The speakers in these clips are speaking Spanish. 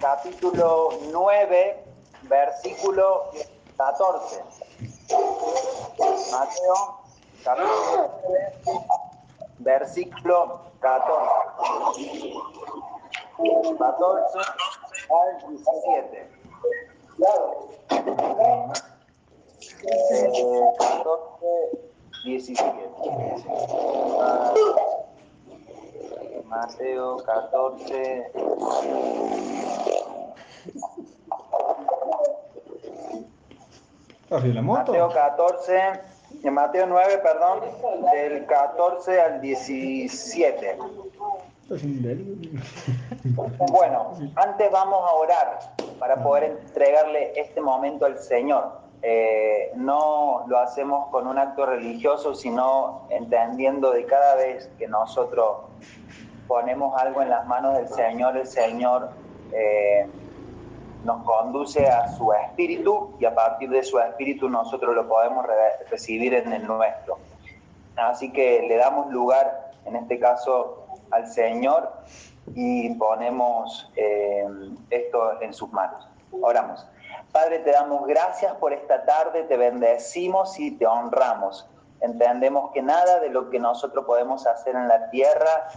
capítulo 9, versículo 14. Mateo, capítulo 9, versículo 14. 14 al 17. Eh, 14, 17. Ah, Mateo 14. La moto? Mateo 14, en Mateo 9, perdón, del 14 al 17. Es un delirio. Bueno, antes vamos a orar para poder entregarle este momento al Señor. Eh, no lo hacemos con un acto religioso, sino entendiendo de cada vez que nosotros ponemos algo en las manos del Señor, el Señor eh, nos conduce a su espíritu y a partir de su espíritu nosotros lo podemos re- recibir en el nuestro. Así que le damos lugar, en este caso, al Señor y ponemos eh, esto en sus manos. Oramos. Padre, te damos gracias por esta tarde, te bendecimos y te honramos. Entendemos que nada de lo que nosotros podemos hacer en la tierra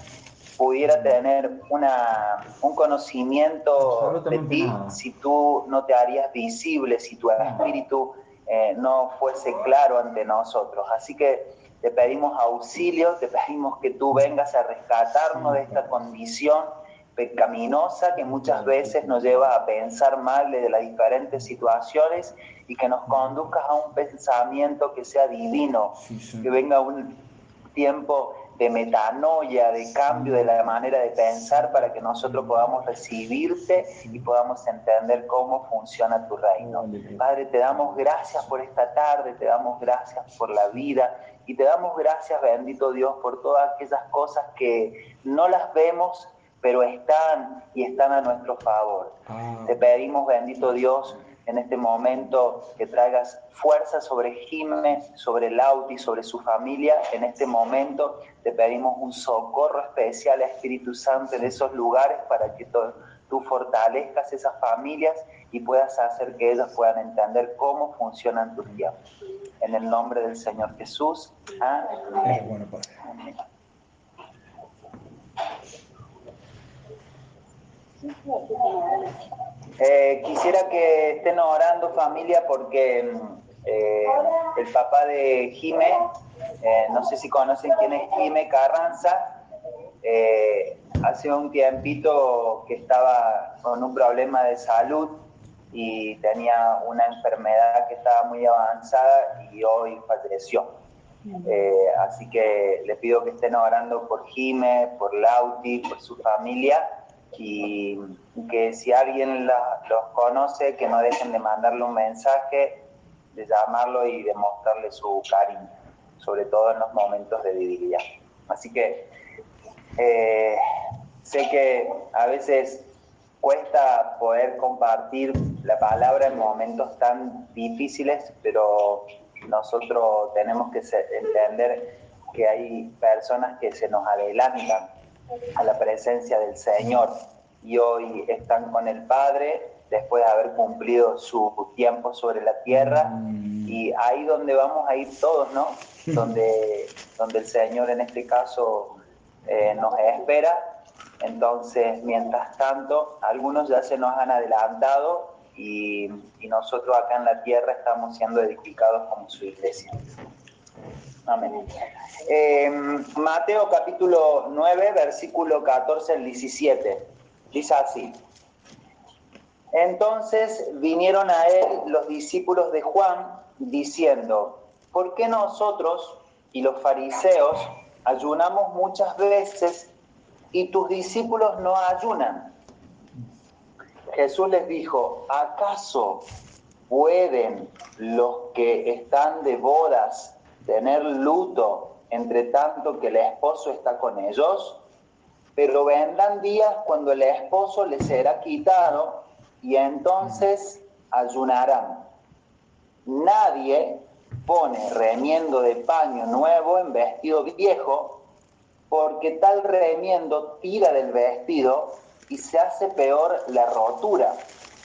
pudiera tener una, un conocimiento de ti nada. si tú no te harías visible, si tu espíritu eh, no fuese claro ante nosotros. Así que te pedimos auxilio, te pedimos que tú vengas a rescatarnos de esta condición pecaminosa que muchas veces nos lleva a pensar mal de las diferentes situaciones y que nos conduzcas a un pensamiento que sea divino, que venga un tiempo de metanoia, de cambio de la manera de pensar para que nosotros podamos recibirte y podamos entender cómo funciona tu reino. Padre, te damos gracias por esta tarde, te damos gracias por la vida y te damos gracias, bendito Dios, por todas aquellas cosas que no las vemos, pero están y están a nuestro favor. Ah, Te pedimos, bendito Dios, en este momento que traigas fuerza sobre Jimé, sobre Lauti, sobre su familia. En este momento te pedimos un socorro especial, Espíritu Santo, en esos lugares para que tú fortalezcas esas familias y puedas hacer que ellas puedan entender cómo funcionan tus tiempos. En el nombre del Señor Jesús. Amén. es bueno, padre. Eh, quisiera que estén orando familia porque mm, eh, el papá de Jime, eh, no sé si conocen quién es Jime Carranza, hace un tiempito que estaba con un problema de salud y tenía una enfermedad que estaba muy avanzada y hoy falleció. Así que les pido que estén orando por Jime, por Lauti, por su familia y que si alguien la- los conoce, que no dejen de mandarle un mensaje, de llamarlo y de mostrarle su cariño, sobre todo en los momentos de debilidad. Así que eh, sé que a veces cuesta poder compartir la palabra en momentos tan difíciles, pero nosotros tenemos que entender que hay personas que se nos adelantan a la presencia del Señor y hoy están con el Padre después de haber cumplido su tiempo sobre la tierra y ahí donde vamos a ir todos, ¿no? Donde, donde el Señor en este caso eh, nos espera. Entonces, mientras tanto, algunos ya se nos han adelantado y, y nosotros acá en la tierra estamos siendo edificados como su iglesia. Eh, Mateo capítulo 9, versículo 14 al 17. Dice así. Entonces vinieron a él los discípulos de Juan diciendo, ¿por qué nosotros y los fariseos ayunamos muchas veces y tus discípulos no ayunan? Jesús les dijo, ¿acaso pueden los que están de bodas tener luto entre tanto que el esposo está con ellos? Pero vendrán días cuando el esposo les será quitado y entonces ayunarán. Nadie pone remiendo de paño nuevo en vestido viejo, porque tal remiendo tira del vestido y se hace peor la rotura.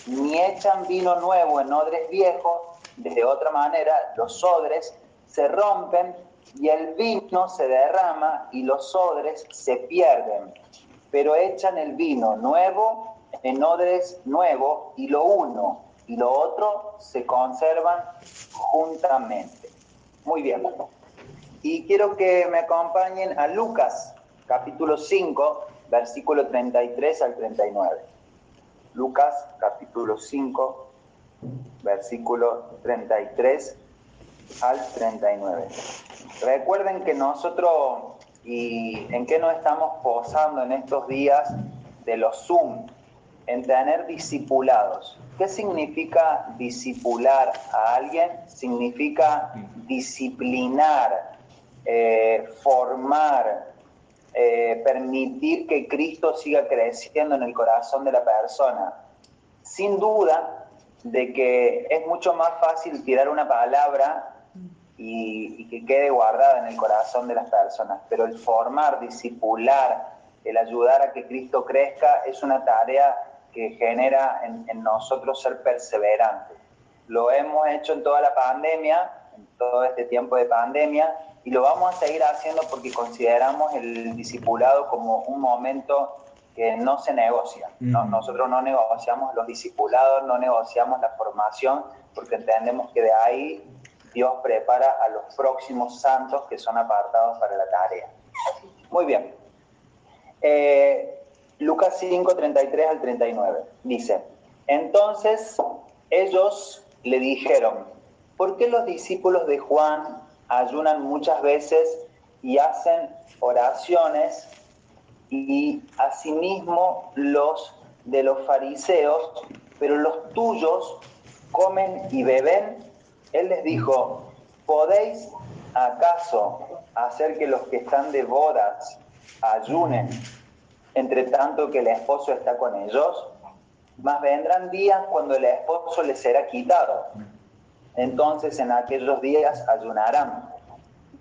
Ni echan vino nuevo en odres viejos, de otra manera los odres se rompen y el vino se derrama y los odres se pierden. Pero echan el vino nuevo en odres nuevos y lo uno y lo otro se conservan juntamente. Muy bien. Y quiero que me acompañen a Lucas, capítulo 5, versículo 33 al 39. Lucas, capítulo 5, versículo 33 al 39. Recuerden que nosotros, y en qué nos estamos posando en estos días de los Zoom, en tener discipulados. ¿Qué significa discipular a alguien? Significa disciplinar, eh, formar, eh, permitir que Cristo siga creciendo en el corazón de la persona. Sin duda de que es mucho más fácil tirar una palabra y, y, que quede guardada en el corazón de las personas, pero el formar, discipular, el ayudar a que Cristo crezca es una tarea que genera en, en, nosotros ser perseverantes. Lo hemos hecho en toda la pandemia, en todo este tiempo de pandemia, y lo vamos a seguir haciendo porque consideramos el discipulado como un momento que no se negocia. ¿no? Nosotros no negociamos los discipulados, no negociamos la formación, porque entendemos que de ahí Dios prepara a los próximos santos que son apartados para la tarea. Muy bien. Eh, Lucas 5, 33 al 39. Dice, entonces ellos le dijeron, ¿por qué los discípulos de Juan ayunan muchas veces y hacen oraciones y asimismo los de los fariseos, pero los tuyos comen y beben? Él les dijo, ¿podéis acaso hacer que los que están de bodas ayunen entre tanto que el esposo está con ellos? Mas vendrán días cuando el esposo les será quitado. Entonces en aquellos días ayunarán.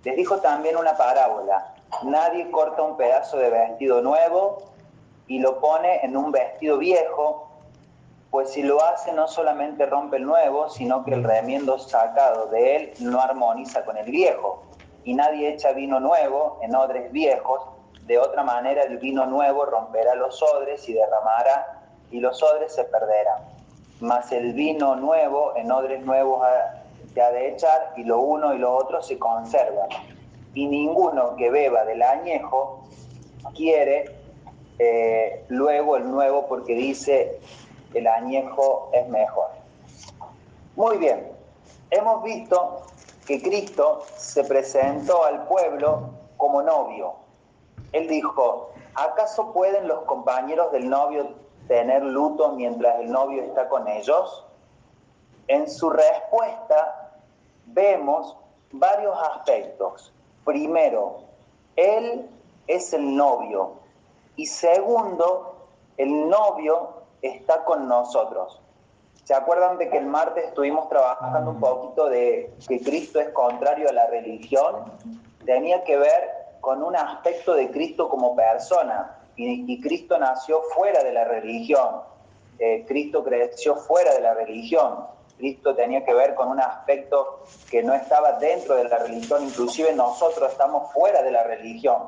Les dijo también una parábola. Nadie corta un pedazo de vestido nuevo y lo pone en un vestido viejo, pues si lo hace no solamente rompe el nuevo, sino que el remiendo sacado de él no armoniza con el viejo. Y nadie echa vino nuevo en odres viejos, de otra manera el vino nuevo romperá los odres y derramará, y los odres se perderán. Mas el vino nuevo en odres nuevos se ha de echar, y lo uno y lo otro se conservan. Y ninguno que beba del añejo quiere eh, luego el nuevo porque dice el añejo es mejor. Muy bien, hemos visto que Cristo se presentó al pueblo como novio. Él dijo, ¿acaso pueden los compañeros del novio tener luto mientras el novio está con ellos? En su respuesta vemos varios aspectos. Primero, Él es el novio. Y segundo, el novio está con nosotros. ¿Se acuerdan de que el martes estuvimos trabajando un poquito de que Cristo es contrario a la religión? Tenía que ver con un aspecto de Cristo como persona. Y, Cristo nació fuera de la religión. Eh, Cristo creció fuera de la religión. Cristo tenía que ver con un aspecto que no estaba dentro de la religión, inclusive nosotros estamos fuera de la religión,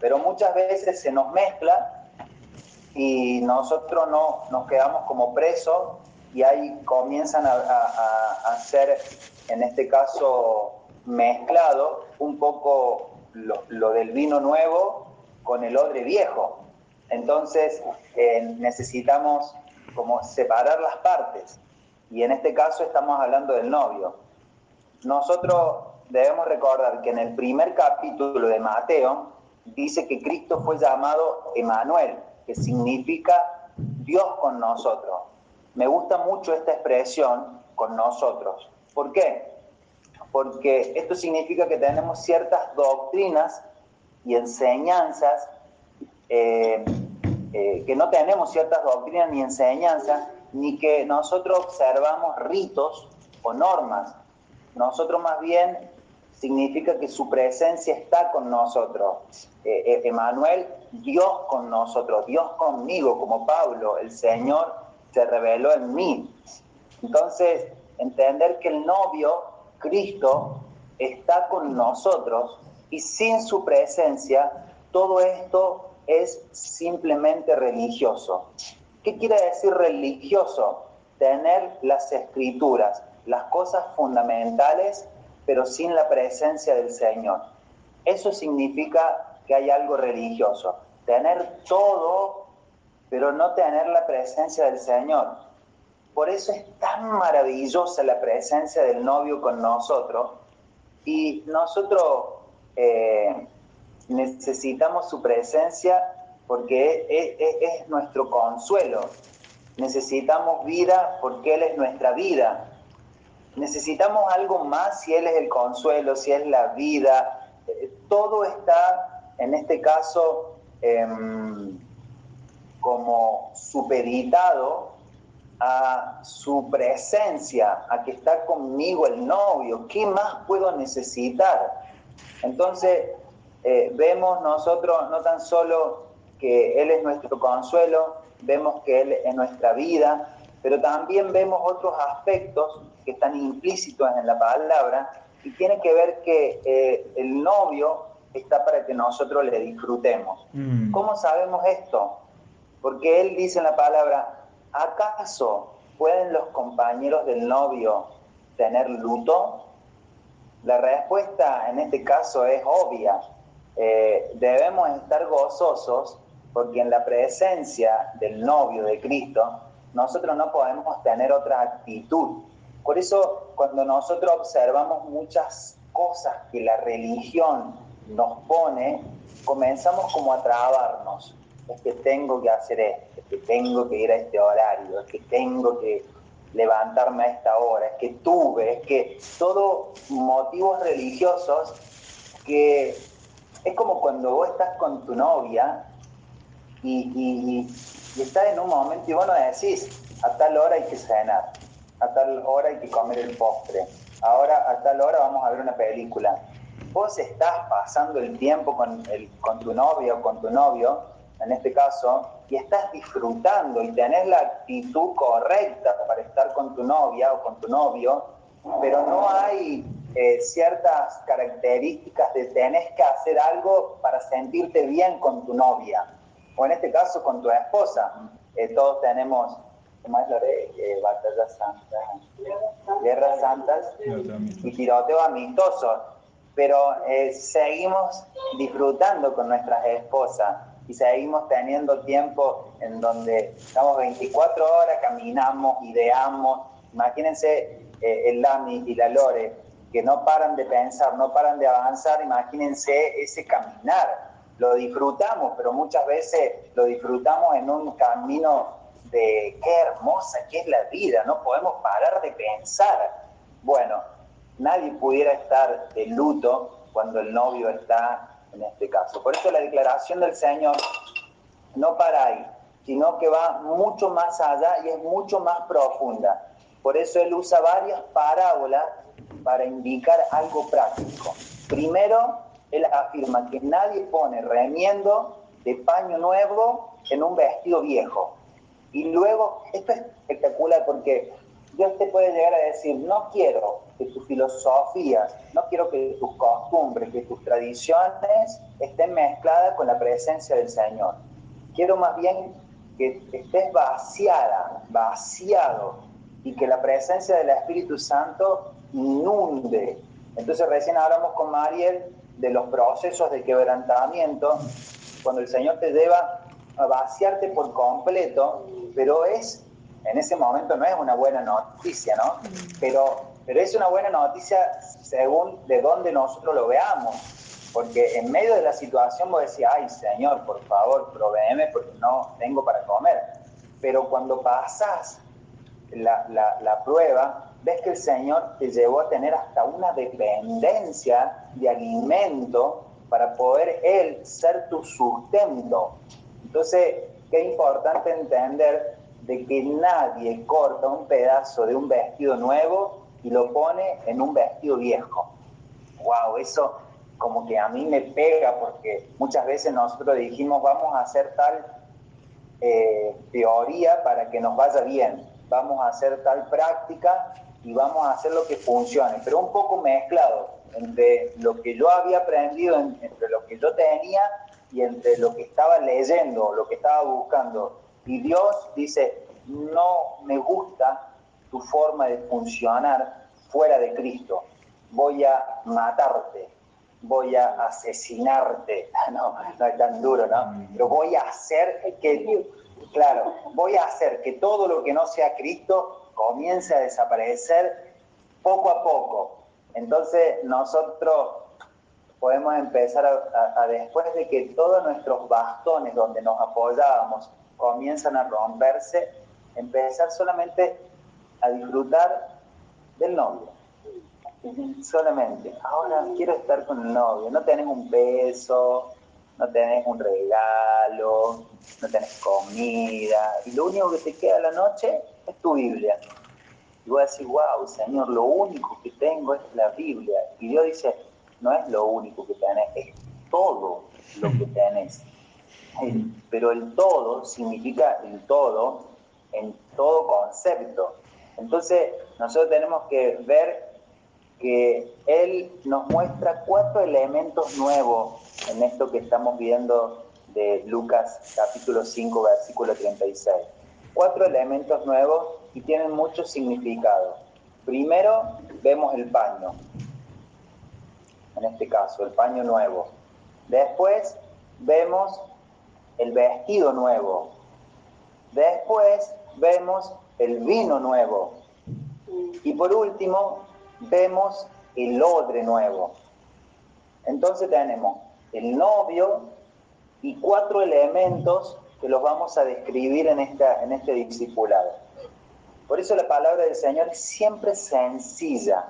pero muchas veces se nos mezcla y nosotros no nos quedamos como presos y ahí comienzan a, a, a ser, en este caso, mezclado un poco lo, lo, del vino nuevo con el odre viejo. Entonces eh, necesitamos como separar las partes y en este caso estamos hablando del novio. Nosotros debemos recordar que en el primer capítulo de Mateo dice que Cristo fue llamado Emanuel, que significa Dios con nosotros. Me gusta mucho esta expresión con nosotros. ¿Por qué? Porque esto significa que tenemos ciertas doctrinas y enseñanzas, eh, eh, que no tenemos ciertas doctrinas ni enseñanzas, ni que nosotros observamos ritos o normas. Nosotros más bien significa que su presencia está con nosotros. Eh, Emanuel Dios con nosotros, Dios conmigo, como Pablo, el Señor se reveló en mí. Entonces, entender que el novio, Cristo, está con nosotros y sin su presencia, todo esto es simplemente religioso. ¿Qué quiere decir religioso? Tener las escrituras, las cosas fundamentales, pero sin la presencia del Señor. Eso significa que hay algo religioso. Tener todo, pero no tener la presencia del Señor. Por eso es tan maravillosa la presencia del novio con nosotros y nosotros eh, necesitamos su presencia porque es, nuestro consuelo. Necesitamos vida porque Él es nuestra vida. Necesitamos algo más si Él es el consuelo, si es la vida. Eh, todo está, en este caso, em, como supeditado a su presencia, a que está conmigo el novio. ¿Qué más puedo necesitar? Entonces, eh, vemos nosotros no tan solo que Él es nuestro consuelo, vemos que Él es nuestra vida, pero también vemos otros aspectos que están implícitos en la palabra y tiene que ver que eh, el novio está para que nosotros le disfrutemos. Mm. ¿Cómo sabemos esto? Porque Él dice en la palabra, ¿acaso pueden los compañeros del novio tener luto? La respuesta en este caso es obvia. Eh, debemos estar gozosos porque en la presencia del novio de Cristo, nosotros no podemos tener otra actitud. Por eso, cuando nosotros observamos muchas cosas que la religión nos pone, comenzamos como a trabarnos. Es que tengo que hacer esto, es que tengo que ir a este horario, es que tengo que levantarme a esta hora, es que tuve, es que todo motivos religiosos que es como cuando vos estás con tu novia y, estás en un momento y vos no decís, a tal hora hay que cenar, a tal hora hay que comer el postre, ahora a tal hora vamos a ver una película. Vos estás pasando el tiempo con, el, con tu novia o con tu novio, en este caso, y estás disfrutando y tenés la actitud correcta para estar con tu novia o con tu novio, pero no hay eh, ciertas características de tenés que hacer algo para sentirte bien con tu novia o en este caso con tu esposa. Eh, todos tenemos, ¿cómo es lo de eh, batallas santas? Guerras santas y tiroteo amistoso. Pero eh, seguimos disfrutando con nuestras esposas y seguimos teniendo tiempo en donde estamos 24 horas, caminamos, ideamos. Imagínense el Lami y la Lore, que no paran de pensar, no paran de avanzar. Imagínense ese caminar lo disfrutamos, pero muchas veces lo disfrutamos en un camino de qué hermosa que es la vida, no podemos parar de pensar. Bueno, nadie pudiera estar de luto cuando el novio está en este caso. Por eso la declaración del Señor no para ahí, sino que va mucho más allá y es mucho más profunda. Por eso él usa varias parábolas para indicar algo práctico. Primero, él afirma que nadie pone remiendo de paño nuevo en un vestido viejo. Y luego, esto es espectacular porque Dios te puede llegar a decir, no quiero que tu filosofía, no quiero que tus costumbres, que tus tradiciones estén mezcladas con la presencia del Señor. Quiero más bien que estés vaciada, vaciado, y que la presencia del Espíritu Santo inunde. Entonces recién hablamos con Mariel de los procesos de quebrantamiento, cuando el Señor te lleva a vaciarte por completo, pero es, en ese momento no es una buena noticia, ¿no? Pero, pero es una buena noticia según de dónde nosotros lo veamos, porque en medio de la situación vos decís, ay Señor, por favor, proveeme porque no tengo para comer. Pero cuando pasas la, la, la prueba, ves que el Señor te llevó a tener hasta una dependencia de alimento para poder Él ser tu sustento. Entonces, qué importante entender de que nadie corta un pedazo de un vestido nuevo y lo pone en un vestido viejo. ¡Wow! Eso, como que a mí me pega porque muchas veces nosotros dijimos vamos a hacer tal eh, teoría para que nos vaya bien, vamos a hacer tal práctica y vamos a hacer lo que funcione, pero un poco mezclado entre lo que yo había aprendido, entre lo que yo tenía y entre lo que estaba leyendo, lo que estaba buscando. Y Dios dice, no me gusta tu forma de funcionar fuera de Cristo, voy a matarte, voy a asesinarte, no, no es tan duro, ¿no? Pero voy a hacer que, claro, voy a hacer que todo lo que no sea Cristo comience a desaparecer poco a poco. Entonces nosotros podemos empezar a, después de que todos nuestros bastones donde nos apoyábamos comienzan a romperse, empezar solamente a disfrutar del novio. Solamente. Ahora quiero estar con el novio. No tenés un beso, no tenés un regalo, no tenés comida. Y lo único que te queda la noche es tu Biblia. Y voy a decir, wow, Señor, lo único que tengo es la Biblia. Y Dios dice, no es lo único que tenés, es todo lo que tenés. Pero el todo significa el todo en todo concepto. Entonces, nosotros tenemos que ver que Él nos muestra cuatro elementos nuevos en esto que estamos viendo de Lucas capítulo 5, versículo 36. Cuatro elementos nuevos y tienen mucho significado. Primero, vemos el paño en este caso, el paño nuevo. Después vemos el vestido nuevo. Después vemos el vino nuevo. Y por último, vemos el odre nuevo. Entonces tenemos el novio y cuatro elementos que los vamos a describir en, esta, en este discipulado. Por eso la palabra del Señor es siempre sencilla,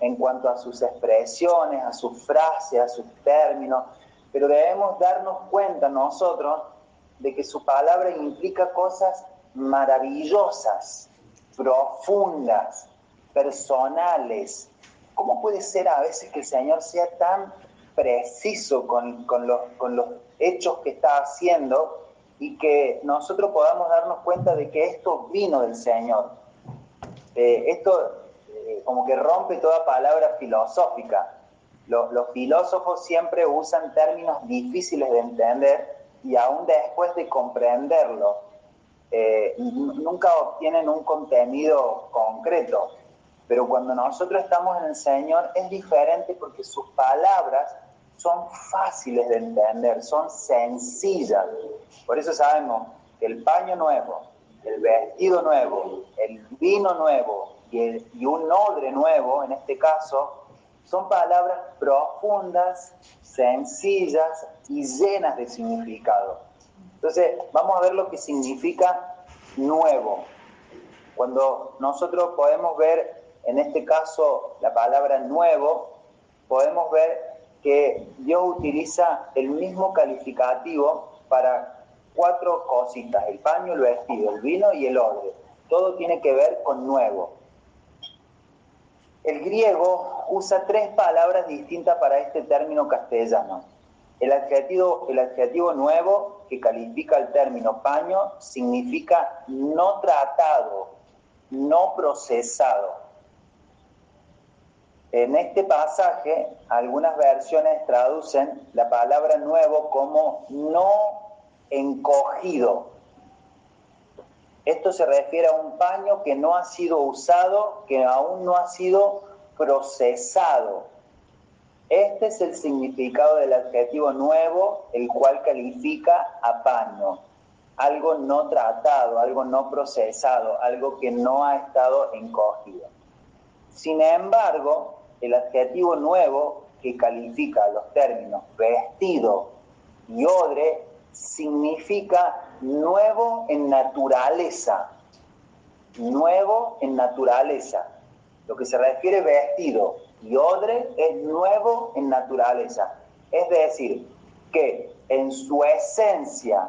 en cuanto a sus expresiones, a sus frases, a sus términos, pero debemos darnos cuenta nosotros de que su palabra implica cosas maravillosas, profundas, personales. ¿Cómo puede ser a veces que el Señor sea tan preciso con, los, con los hechos que está haciendo y que nosotros podamos darnos cuenta de que esto vino del Señor? Eh, esto como que rompe toda palabra filosófica. Los, filósofos siempre usan términos difíciles de entender y aún después de comprenderlo, eh, nunca obtienen un contenido concreto. Pero cuando nosotros estamos en el Señor es diferente porque sus palabras son fáciles de entender, son sencillas. Por eso sabemos que el paño nuevo, el vestido nuevo, el vino nuevo, y, un odre nuevo, en este caso, son palabras profundas, sencillas y llenas de significado. Entonces, vamos a ver lo que significa nuevo. Cuando nosotros podemos ver, en este caso, la palabra nuevo, podemos ver que Dios utiliza el mismo calificativo para cuatro cositas, el paño, el vestido, el vino y el odre. Todo tiene que ver con nuevo. El griego usa tres palabras distintas para este término castellano. El adjetivo, nuevo, que califica el término paño, significa no tratado, no procesado. En este pasaje, algunas versiones traducen la palabra nuevo como no encogido, esto se refiere a un paño que no ha sido usado, que aún no ha sido procesado. Este es el significado del adjetivo nuevo, el cual califica a paño. Algo no tratado, algo no procesado, algo que no ha estado encogido. Sin embargo, el adjetivo nuevo que califica los términos vestido y odre significa nuevo en naturaleza, nuevo en naturaleza. Lo que se refiere vestido y odre es nuevo en naturaleza. Es decir, que en su esencia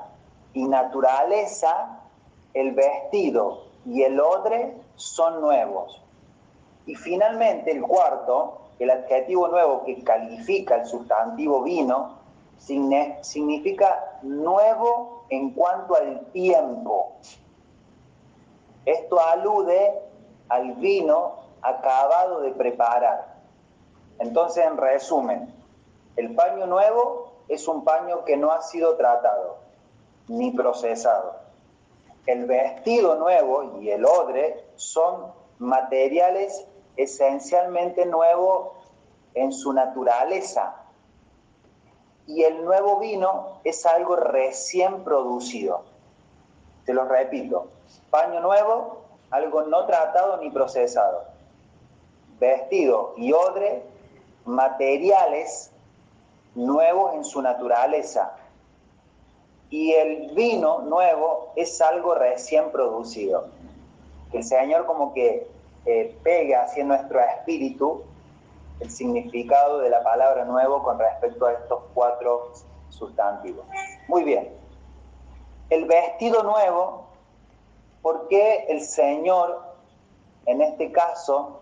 y naturaleza, el vestido y el odre son nuevos. Y finalmente el cuarto el adjetivo nuevo que califica el sustantivo vino significa nuevo en cuanto al tiempo. Esto alude al vino acabado de preparar. Entonces, en resumen, el paño nuevo es un paño que no ha sido tratado ni procesado. El vestido nuevo y el odre son materiales esencialmente nuevos en su naturaleza. Y el nuevo vino es algo recién producido. Te lo repito, paño nuevo, algo no tratado ni procesado. Vestido y odre, materiales nuevos en su naturaleza. Y el vino nuevo es algo recién producido. Que el Señor como que eh, pega hacia nuestro espíritu el significado de la palabra nuevo con respecto a estos cuatro sustantivos. Muy bien. El vestido nuevo, ¿por qué el Señor, en este caso,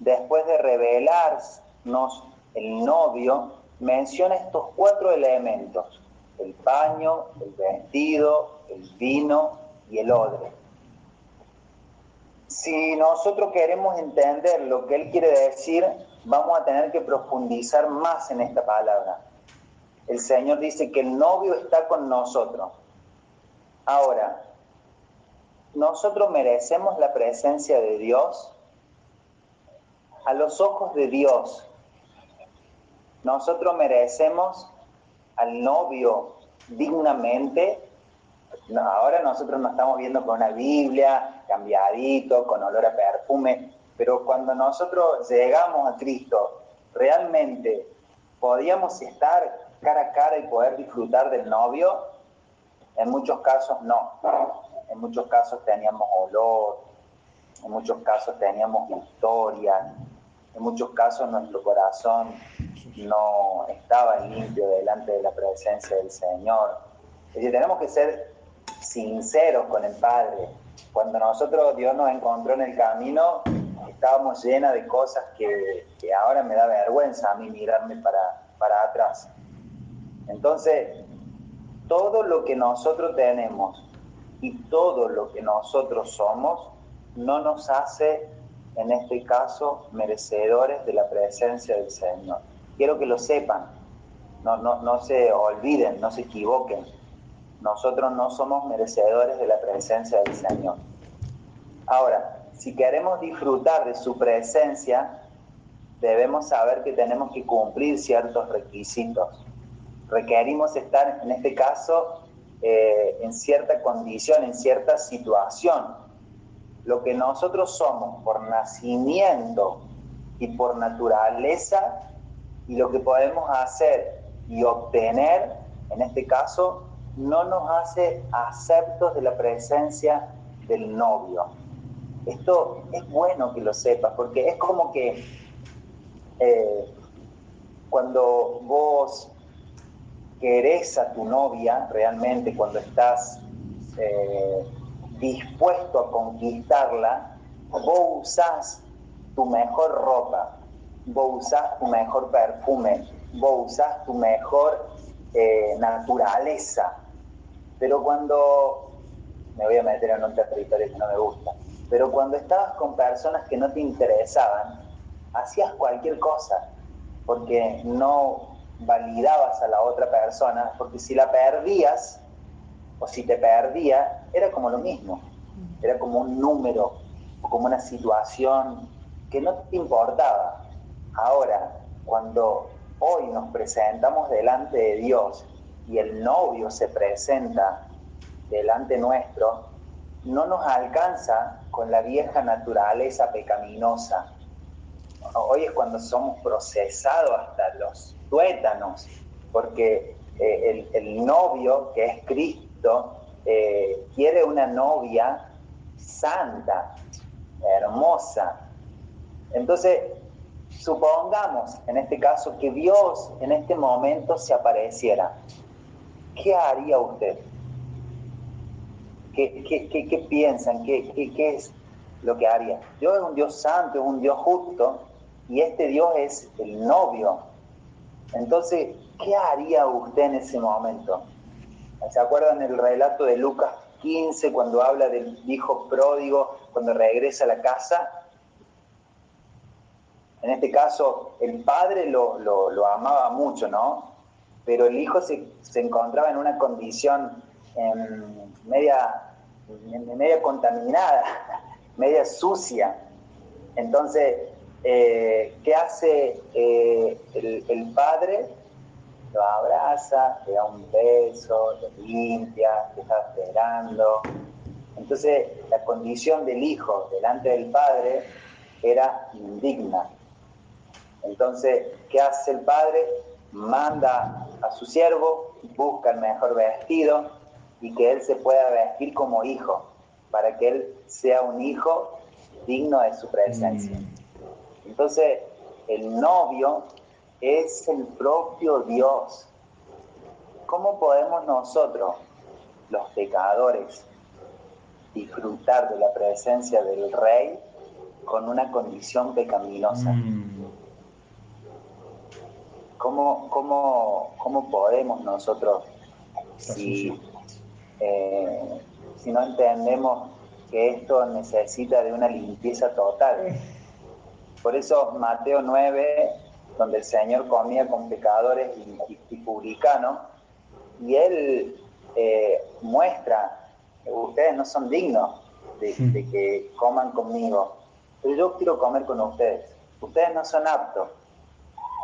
después de revelarnos el novio, menciona estos cuatro elementos? El paño, el vestido, el vino y el odre. Si nosotros queremos entender lo que él quiere decir, vamos a tener que profundizar más en esta palabra. El Señor dice que el novio está con nosotros. Ahora, ¿nosotros merecemos la presencia de Dios? A los ojos de Dios, nosotros merecemos al novio dignamente ahora nosotros nos estamos viendo con una Biblia, cambiadito, con olor a perfume, pero cuando nosotros llegamos a Cristo, realmente podíamos estar cara a cara y poder disfrutar del novio. En muchos casos no. En muchos casos teníamos olor, en muchos casos teníamos historia, en muchos casos nuestro corazón no estaba limpio delante de la presencia del Señor. Es decir, tenemos que ser sinceros con el Padre. Cuando nosotros, Dios nos encontró en el camino, estábamos llenas de cosas que, ahora me da vergüenza a mí mirarme para, para atrás. Entonces, todo lo que nosotros tenemos y todo lo que nosotros somos no nos hace, en este caso, merecedores de la presencia del Señor. Quiero que lo sepan, no, no, no se olviden, no se equivoquen nosotros no somos merecedores de la presencia del Señor. Ahora, si queremos disfrutar de su presencia, debemos saber que tenemos que cumplir ciertos requisitos. Requerimos estar, en este caso, eh, en cierta condición, en cierta situación. Lo que nosotros somos por nacimiento y por naturaleza y lo que podemos hacer y obtener, en este caso, no nos hace aceptos de la presencia del novio. Esto es bueno que lo sepas, porque es como que eh, cuando vos querés a tu novia, realmente cuando estás eh, dispuesto a conquistarla, vos usás tu mejor ropa, vos usás tu mejor perfume, vos usás tu mejor eh, naturaleza, pero cuando, me voy a meter en un territorio que no me gusta, pero cuando estabas con personas que no te interesaban, hacías cualquier cosa, porque no validabas a la otra persona, porque si la perdías, o si te perdía, era como lo mismo, era como un número, o como una situación que no te importaba. Ahora, cuando hoy nos presentamos delante de Dios y el novio se presenta delante nuestro, no nos alcanza con la vieja naturaleza pecaminosa. Hoy es cuando somos procesados hasta los tuétanos, porque eh, el, novio, que es Cristo, eh, quiere una novia santa, hermosa. Entonces, supongamos en este caso que Dios en este momento se apareciera ¿qué haría usted? ¿Qué, piensan? ¿Qué, es lo que haría? Dios es un Dios santo, es un Dios justo, y este Dios es el novio. Entonces, ¿qué haría usted en ese momento? ¿Se acuerdan el relato de Lucas 15 cuando habla del hijo pródigo cuando regresa a la casa? En este caso, el padre lo, amaba mucho, ¿no? Pero el hijo se, encontraba en una condición em, media, media contaminada, media sucia. Entonces, eh, ¿qué hace eh, el, padre? Lo abraza, le da un beso, lo limpia, le está esperando. Entonces, la condición del hijo delante del padre era indigna. Entonces, ¿qué hace el padre? Manda a su siervo, busca el mejor vestido y que él se pueda vestir como hijo, para que él sea un hijo digno de su presencia. Mm. Entonces, el novio es el propio Dios. ¿Cómo podemos nosotros, los pecadores, disfrutar de la presencia del Rey con una condición pecaminosa? Mm. ¿Cómo, cómo, podemos nosotros, si, eh, si no entendemos que esto necesita de una limpieza total? Por eso Mateo 9, donde el Señor comía con pecadores y, publicanos, y Él eh, muestra, ustedes no son dignos de, de que coman conmigo, pero yo quiero comer con ustedes. Ustedes no son aptos,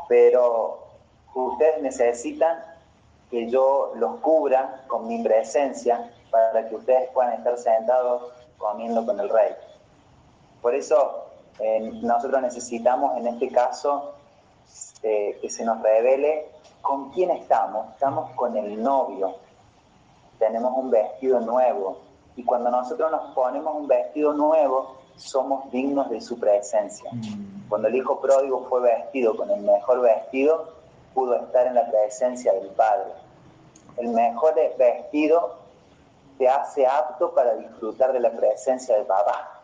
pero ustedes necesitan que yo los cubra con mi presencia para que ustedes puedan estar sentados comiendo con el rey. Por eso nosotros necesitamos en este caso eh, que se nos revele con quién estamos. Estamos con el novio. Tenemos un vestido nuevo. Y cuando nosotros nos ponemos un vestido nuevo, somos dignos de su presencia. Mm. Cuando el hijo pródigo fue vestido con el mejor vestido, pudo estar en la presencia del Padre. El mejor vestido te hace apto para disfrutar de la presencia del papá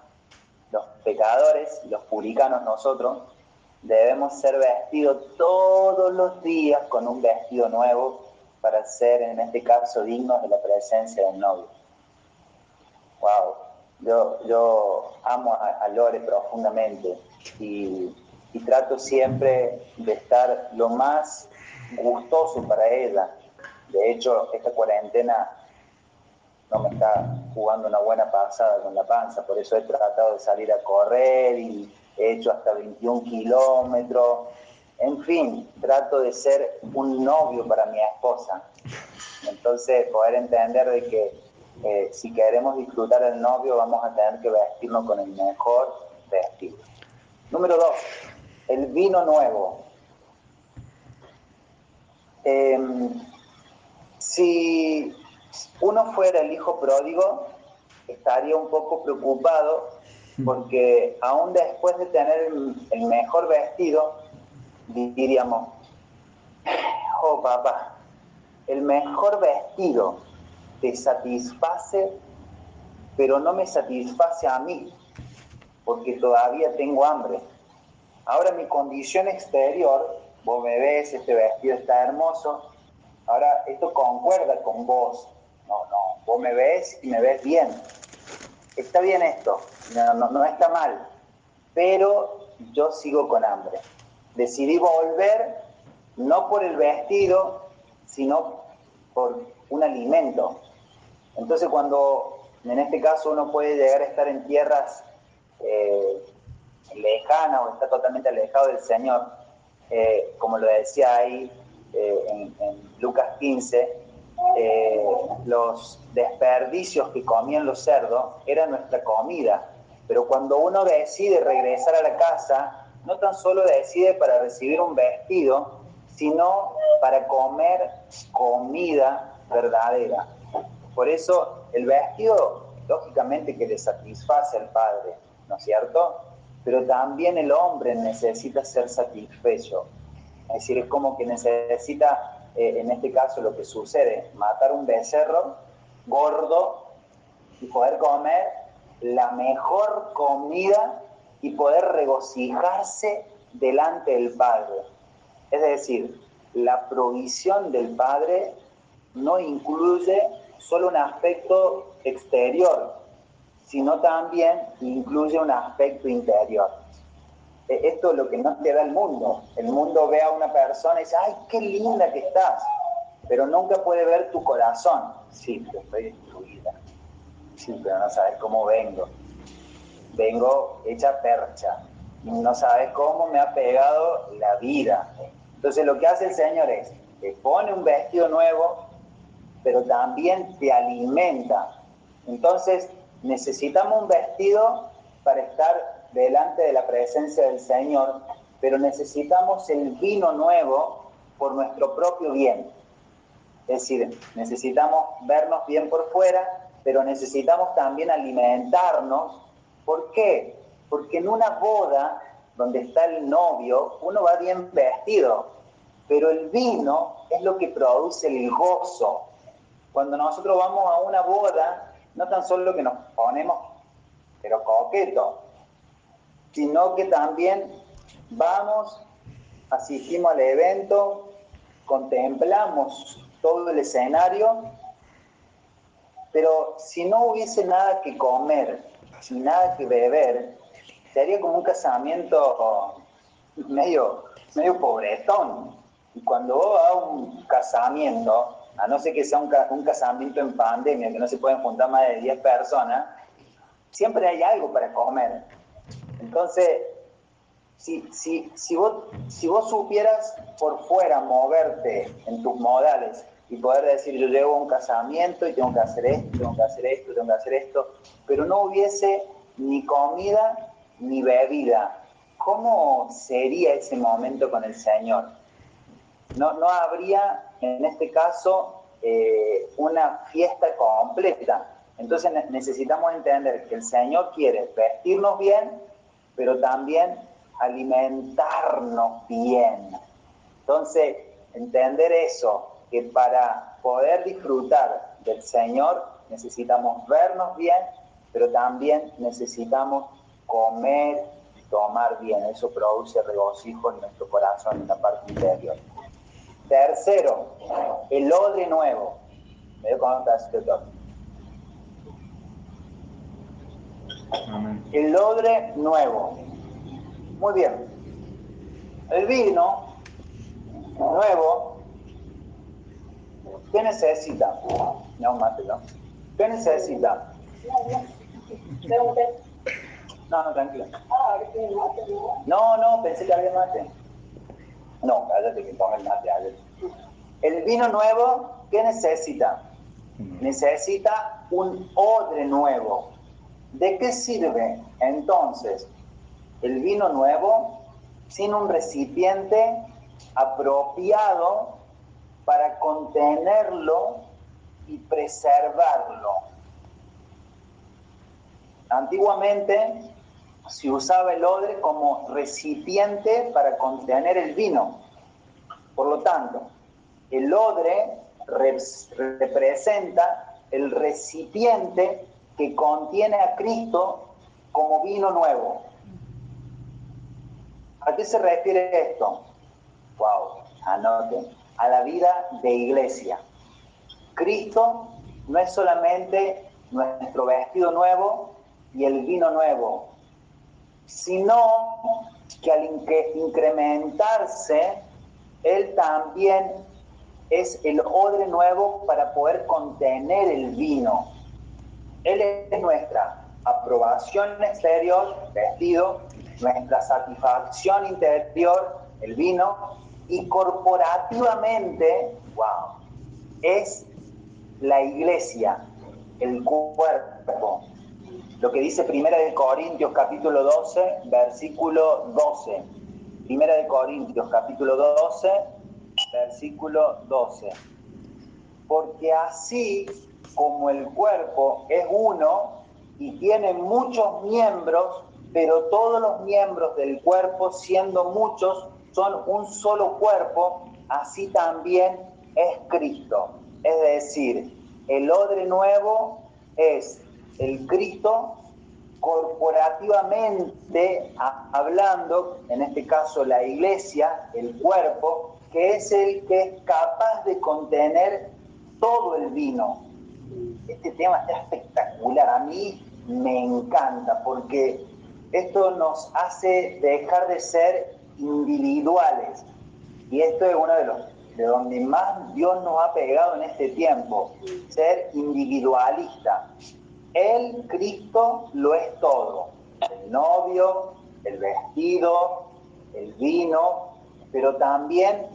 los pecadores, los publicanos nosotros, debemos ser vestidos todos los días con un vestido nuevo para ser, en este caso, dignos de la presencia del novio. Wow, yo, yo amo a, Lore profundamente y, y trato siempre de estar lo más gustoso para ella. De hecho, esta cuarentena no me está jugando una buena pasada con la panza, por eso he tratado de salir a correr y he hecho hasta 21 kilómetros. En fin, trato de ser un novio para mi esposa. Entonces, poder entender de que eh, si queremos disfrutar el novio, vamos a tener que vestirnos con el mejor vestido. Número dos, el vino nuevo. Em, si uno fuera el hijo pródigo, estaría un poco preocupado porque aún después de tener el mejor vestido, diríamos, oh papá, el mejor vestido te satisface, pero no me satisface a mí, porque todavía tengo hambre. Ahora mi condición exterior, vos me ves, este vestido está hermoso, ahora esto concuerda con vos, no, no, vos me ves y me ves bien. Está bien esto, no, no, está mal, pero yo sigo con hambre. Decidí volver no por el vestido, sino por un alimento. Entonces cuando en este caso uno puede llegar a estar en tierras eh, lejanas o está totalmente alejado del Señor, eh, como lo decía ahí eh, en, Lucas 15, eh, los desperdicios que comían los cerdos era nuestra comida. Pero cuando uno decide regresar a la casa, no tan solo decide para recibir un vestido, sino para comer comida verdadera. Por eso el vestido, lógicamente que le satisface al Padre, ¿no es cierto? Pero también el hombre necesita ser satisfecho. Es decir, es como que necesita eh, en este caso lo que sucede, matar un becerro gordo y poder comer la mejor comida y poder regocijarse delante del Padre. Es decir, la provisión del Padre no incluye solo un aspecto exterior, sino también incluye un aspecto interior. E, esto es lo que no te da el mundo. El mundo ve a una persona y dice, ay, qué linda que estás, pero nunca puede ver tu corazón. Sí, pero estoy destruida. Sí, pero no sabes cómo vengo. Vengo hecha percha. No sabes cómo me ha pegado la vida. Entonces lo que hace el Señor es, te pone un vestido nuevo, pero también te alimenta. Entonces necesitamos un vestido para estar delante de la presencia del Señor, pero necesitamos el vino nuevo por nuestro propio bien. Es decir, necesitamos vernos bien por fuera, pero necesitamos también alimentarnos. ¿Por qué? Porque en una boda donde está el novio, uno va bien vestido, pero el vino es lo que produce el gozo. Cuando nosotros vamos a una boda, no tan solo que nos ponemos, pero coqueto, sino que también vamos, asistimos al evento, contemplamos todo el escenario, pero si no hubiese nada que comer, nada que beber, sería como un casamiento medio, medio pobretón. Y cuando vos a un casamiento, a no ser que sea un, un, casamiento en pandemia, que no se pueden juntar más de 10 personas, siempre hay algo para comer. Entonces, si, si, si, vos, si vos supieras por fuera moverte en tus modales y poder decir yo llego a un casamiento y tengo que hacer esto, tengo que hacer esto, tengo que hacer esto, pero no hubiese ni comida ni bebida, ¿cómo sería ese momento con el Señor? No, no habría en este caso eh, una fiesta completa. Entonces necesitamos entender que el Señor quiere vestirnos bien, pero también alimentarnos bien. Entonces, entender eso, que para poder disfrutar del Señor necesitamos vernos bien, pero también necesitamos comer y tomar bien. Eso produce regocijo en nuestro corazón, en la parte interior. Tercero, el odre nuevo. ¿Me El odre nuevo. Muy bien. El vino nuevo, ¿qué necesita? No, mate, ¿no? ¿Qué necesita? No, no, tranquilo. No, no, pensé que había mate. No, cállate que ponga el mate, El vino nuevo, ¿qué necesita? Necesita un odre nuevo. ¿De qué sirve entonces el vino nuevo sin un recipiente apropiado para contenerlo y preservarlo? Antiguamente se usaba el odre como recipiente para contener el vino. Por lo tanto, el odre representa el recipiente que contiene a Cristo como vino nuevo. ¿A qué se refiere esto? Wow, anoten. A la vida de iglesia. Cristo no es solamente nuestro vestido nuevo y el vino nuevo, sino que al incrementarse, Él también es el odre nuevo para poder contener el vino. Él es nuestra aprobación exterior, vestido, nuestra satisfacción interior, el vino, y corporativamente, wow, es la iglesia, el cuerpo, lo que dice Primera de Corintios capítulo 12, versículo 12. Primera de Corintios capítulo 12, versículo 12. Porque así como el cuerpo es uno y tiene muchos miembros, pero todos los miembros del cuerpo, siendo muchos, son un solo cuerpo, así también es Cristo. Es decir, el odre nuevo es el Cristo corporativamente hablando, en este caso la iglesia, el cuerpo, que es el que es capaz de contener todo el vino. Este tema está espectacular, a mí me encanta porque esto nos hace dejar de ser individuales. Y esto es uno de los de donde más Dios nos ha pegado en este tiempo, ser individualista. El Cristo lo es todo. El novio, el vestido, el vino, pero también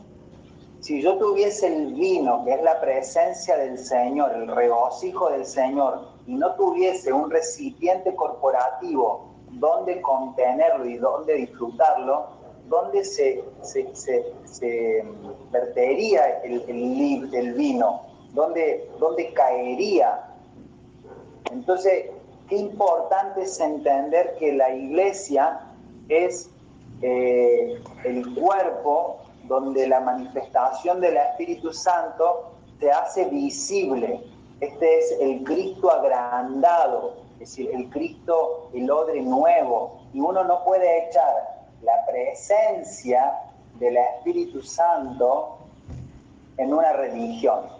si yo tuviese el vino, que es la presencia del Señor, el regocijo del Señor, y no tuviese un recipiente corporativo donde contenerlo y donde disfrutarlo, ¿dónde se, se, vertería el, el, vino? ¿Dónde, ¿Dónde caería? Entonces, qué importante es entender que la iglesia es eh, el cuerpo donde la manifestación del Espíritu Santo se hace visible. Este es el Cristo agrandado, es decir, el Cristo, el odre nuevo. Y uno no puede echar la presencia del Espíritu Santo en una religión.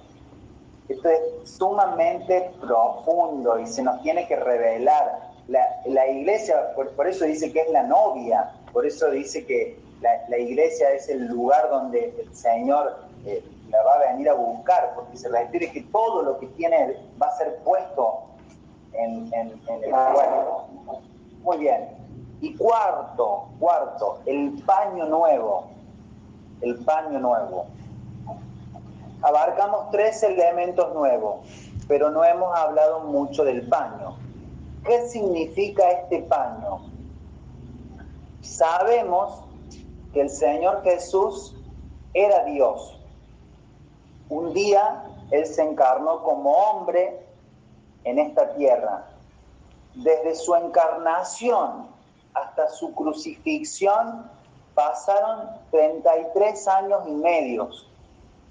Esto es sumamente profundo y se nos tiene que revelar. La, iglesia, por, eso dice que es la novia, por eso dice que la, iglesia es el lugar donde el Señor eh, la va a venir a buscar, porque se refiere que todo lo que tiene va a ser puesto en, en el cuerpo. Muy bien, y cuarto, cuarto, el paño nuevo. El paño nuevo. Abarcamos tres elementos nuevos, pero no hemos hablado mucho del paño. ¿Qué significa este paño? Sabemos que el Señor Jesús era Dios. Un día Él se encarnó como hombre en esta tierra. Desde su encarnación hasta su crucifixión pasaron 33 años y medio,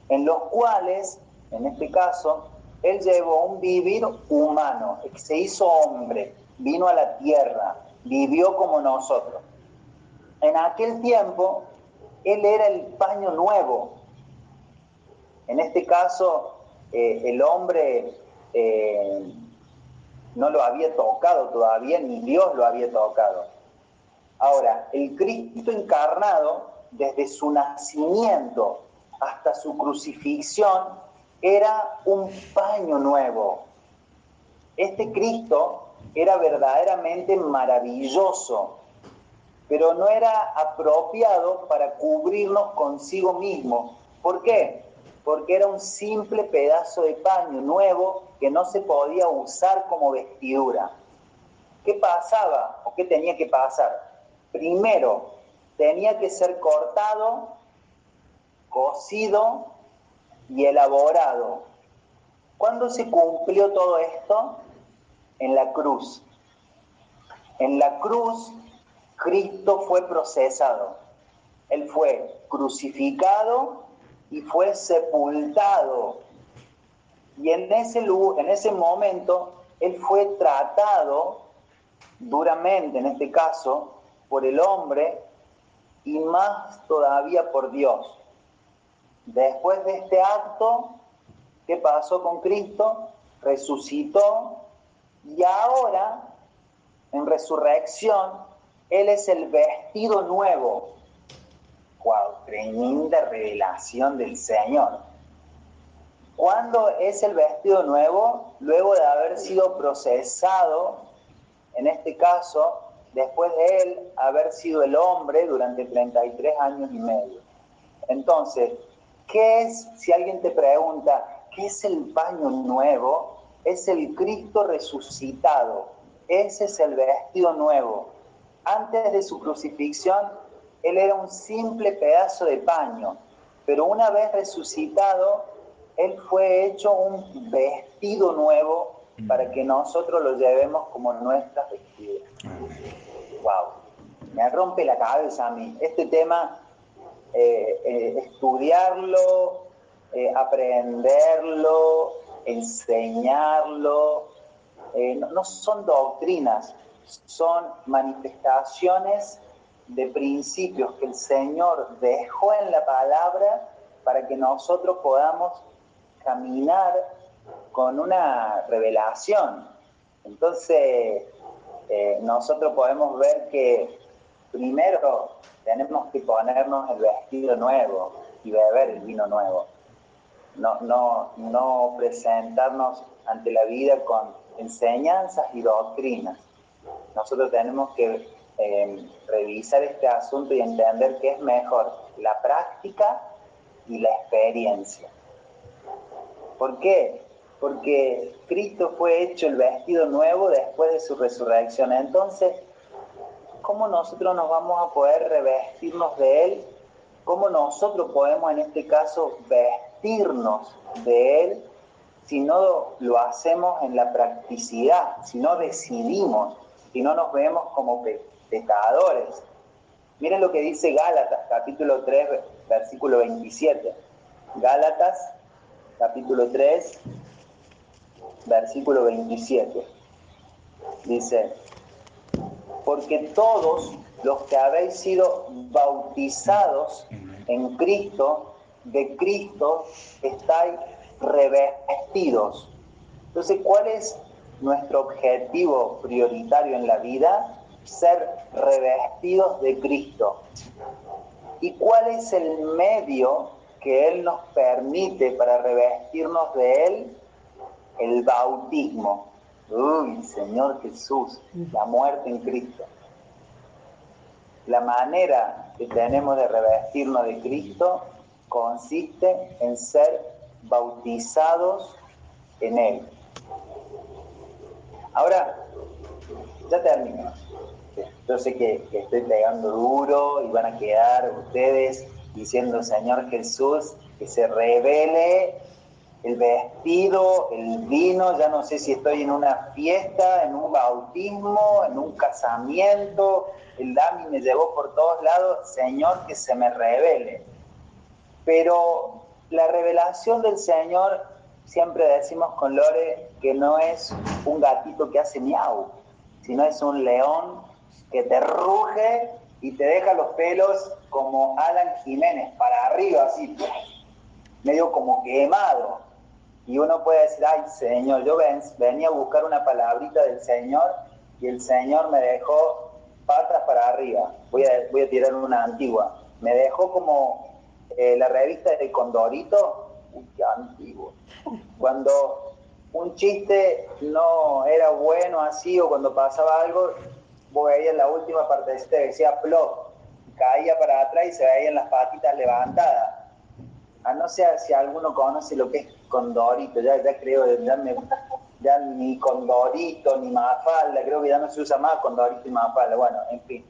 en los cuales, en este caso, él llevó un vivir humano, se hizo hombre, vino a la tierra, vivió como nosotros. En aquel tiempo, él era el paño nuevo. En este caso, eh, el hombre eh, no lo había tocado todavía, ni Dios lo había tocado. Ahora, el Cristo encarnado, desde su nacimiento hasta su crucifixión, era un paño nuevo. Este Cristo era verdaderamente maravilloso, pero no era apropiado para cubrirnos consigo mismo. ¿Por qué? Porque era un simple pedazo de paño nuevo que no se podía usar como vestidura. ¿Qué pasaba o qué tenía que pasar? Primero, tenía que ser cortado, cocido y elaborado. ¿Cuándo se cumplió todo esto? En la cruz. En la cruz, Cristo fue procesado. Él fue crucificado y fue sepultado. Y en ese, en ese momento, Él fue tratado duramente, en este caso, por el hombre y más todavía por Dios. Después de este acto, ¿qué pasó con Cristo? Resucitó y ahora, en resurrección, Él es el vestido nuevo. ¡Wow! Tremenda revelación del Señor. ¿Cuándo es el vestido nuevo? Luego de haber sido procesado, en este caso, después de él haber sido el hombre durante 33 años y medio. Entonces, ¿qué es, si alguien te pregunta, qué es el paño nuevo? Es el Cristo resucitado. Ese es el vestido nuevo. Antes de su crucifixión, él era un simple pedazo de paño, pero una vez resucitado, él fue hecho un vestido nuevo para que nosotros lo llevemos como nuestras vestidas wow, me rompe la cabeza a mí. Este tema, estudiarlo, eh, aprenderlo, enseñarlo, no, son doctrinas, son manifestaciones de principios que el Señor dejó en la palabra para que nosotros podamos caminar con una revelación. Entonces, eh, nosotros podemos ver que primero tenemos que ponernos el vestido nuevo y beber el vino nuevo. No, no, no presentarnos ante la vida con enseñanzas y doctrinas. Nosotros tenemos que eh, revisar este asunto y entender que es mejor la práctica y la experiencia. ¿Por qué? Porque Cristo fue hecho el vestido nuevo después de su resurrección. Entonces, ¿cómo nosotros nos vamos a poder revestirnos de Él? ¿Cómo nosotros podemos en este caso vestirnos de Él si no lo hacemos en la practicidad, si no decidimos, si no nos vemos como pecadores? Miren lo que dice Gálatas, capítulo 3, versículo 27. Gálatas, capítulo 3, versículo 27. Dice, porque todos los que habéis sido bautizados en Cristo, de Cristo estáis revestidos. Entonces, ¿cuál es nuestro objetivo prioritario en la vida? Ser revestidos de Cristo. ¿Y cuál es el medio que Él nos permite para revestirnos de Él? El bautismo. Uy, Señor Jesús, la muerte en Cristo. La manera que tenemos de revestirnos de Cristo consiste en ser bautizados en Él. Ahora, ya termino. Yo sé que, que, estoy pegando duro y van a quedar ustedes diciendo, Señor Jesús, que se revele el vestido, el vino, ya no sé si estoy en una fiesta, en un bautismo, en un casamiento, el Dami me llevó por todos lados, Señor, que se me revele. Pero la revelación del Señor, siempre decimos con Lore, que no es un gatito que hace miau, sino es un león que te ruge y te deja los pelos como Alan Jiménez, para arriba, así, medio como quemado y uno puede decir, ay Señor, yo venía a buscar una palabrita del Señor y el Señor me dejó patas para arriba. Voy a, voy a tirar una antigua. Me dejó como eh, la revista de Condorito. Uy, qué antiguo. Cuando un chiste no era bueno así o cuando pasaba algo, vos veías la última parte de este decía plop, caía para atrás y se veían las patitas levantadas a no ser si alguno conoce lo que es condorito, ya, ya creo, ya, ya ni condorito ni mafalda, creo que ya no se usa más condorito y mafalda, bueno, en fin,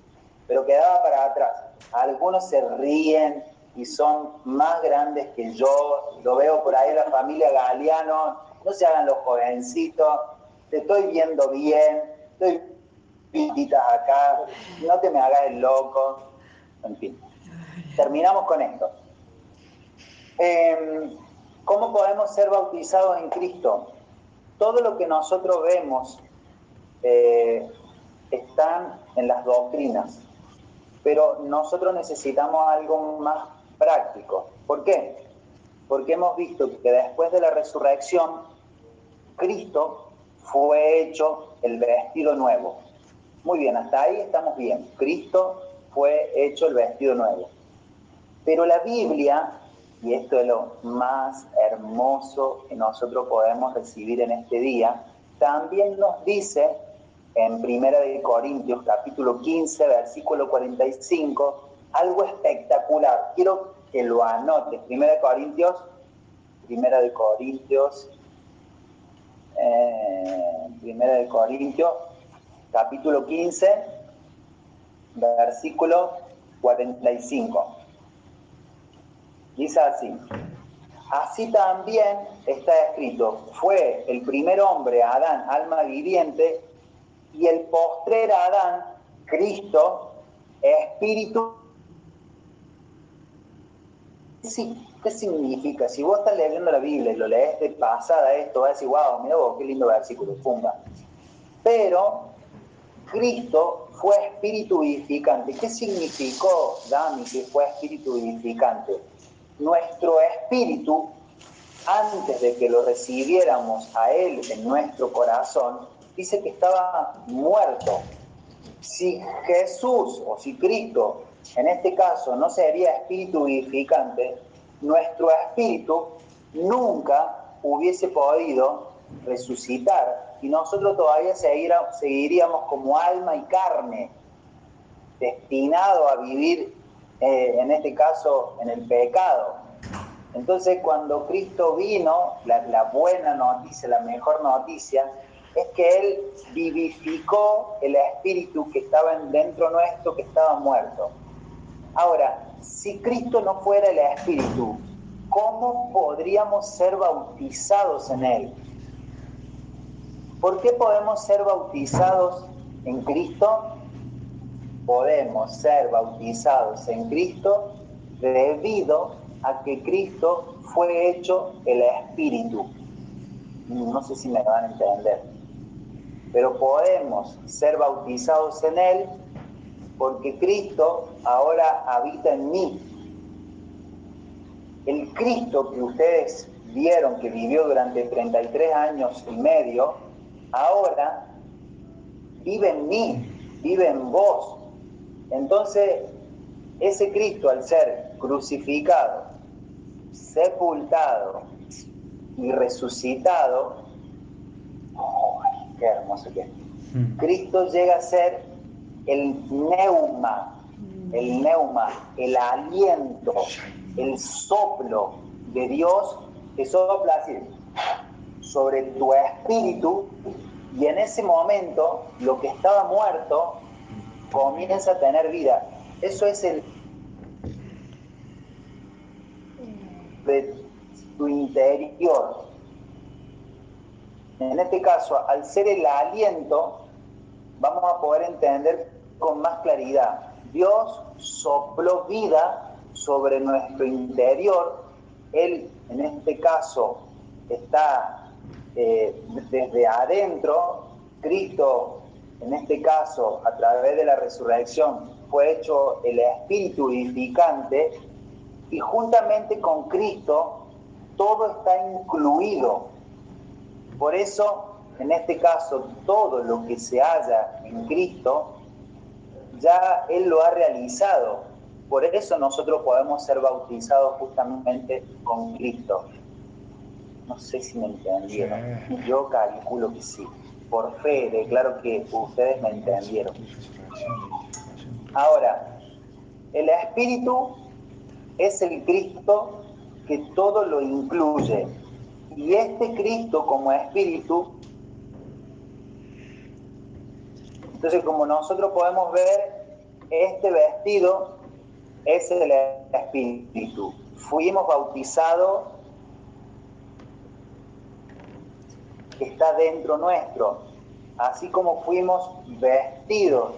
pero quedaba para atrás. Algunos se ríen y son más grandes que yo, lo veo por ahí la familia Galeano, no se hagan los jovencitos, te estoy viendo bien, estoy pititas acá, no te me hagas el loco, en fin. Terminamos con esto. Em, ¿Cómo podemos ser bautizados en Cristo? Todo lo que nosotros vemos eh, están en las doctrinas, pero nosotros necesitamos algo más práctico. ¿Por qué? Porque hemos visto que después de la resurrección, Cristo fue hecho el vestido nuevo. Muy bien, hasta ahí estamos bien. Cristo fue hecho el vestido nuevo. Pero la Biblia y esto es lo más hermoso que nosotros podemos recibir en este día, también nos dice en Primera de Corintios capítulo 15 versículo 45 algo espectacular. Quiero que lo anotes. Primera de Corintios, Primera de Corintios, eh, Primera de Corintios, capítulo 15, versículo 45. Dice así, así también está escrito, fue el primer hombre, Adán, alma viviente, y el postrer Adán, Cristo, espíritu. ¿qué significa? Si vos estás leyendo la Biblia y lo lees de pasada esto, vas a decir, wow, mira vos, qué lindo versículo, pumba. Pero Cristo fue espíritu vivificante. ¿Qué significó, Dami, que fue espíritu vivificante? Nuestro espíritu, antes de que lo recibiéramos a Él en nuestro corazón, dice que estaba muerto. Si Jesús o si Cristo, en este caso, no sería espíritu vivificante, nuestro espíritu nunca hubiese podido resucitar y nosotros todavía seguiríamos como alma y carne, destinado a vivir, eh, en este caso, en el pecado. Entonces, cuando Cristo vino, la buena noticia, la mejor noticia, es que Él vivificó el espíritu que estaba dentro nuestro, que estaba muerto. Ahora, si Cristo no fuera el espíritu, ¿cómo podríamos ser bautizados en Él? ¿Por qué podemos ser bautizados en Cristo? Podemos ser bautizados en Cristo debido a que Cristo fue hecho el Espíritu. No sé si me van a entender pero podemos ser bautizados en Él porque Cristo ahora habita en mí. El Cristo que ustedes vieron que vivió durante 33 años y medio, ahora vive en mí, vive en vos. Entonces, ese Cristo al ser crucificado, sepultado y resucitado, qué hermoso que es. Hmm. Cristo llega a ser el neuma, el neuma, el aliento, el soplo de Dios que sopla así sobre tu espíritu y en ese momento lo que estaba muerto comienza a tener vida. Eso es el de tu interior, en este caso, al ser el aliento, vamos a poder entender con más claridad. Dios sopló vida sobre nuestro interior. Él, en este caso, está eh, desde adentro. Cristo, en este caso, a través de la resurrección, fue hecho el espíritu vivificante. Y juntamente con Cristo, todo está incluido por eso, en este caso, todo lo que se halla en Cristo, ya Él lo ha realizado. Por eso nosotros podemos ser bautizados justamente con Cristo. No sé si me entendieron. Yo calculo que sí. Por fe, declaro que ustedes me entendieron. Ahora, el Espíritu es el Cristo que todo lo incluye y este Cristo como espíritu, entonces como nosotros podemos ver, este vestido es el espíritu. Fuimos bautizados, está dentro nuestro, así como fuimos vestidos.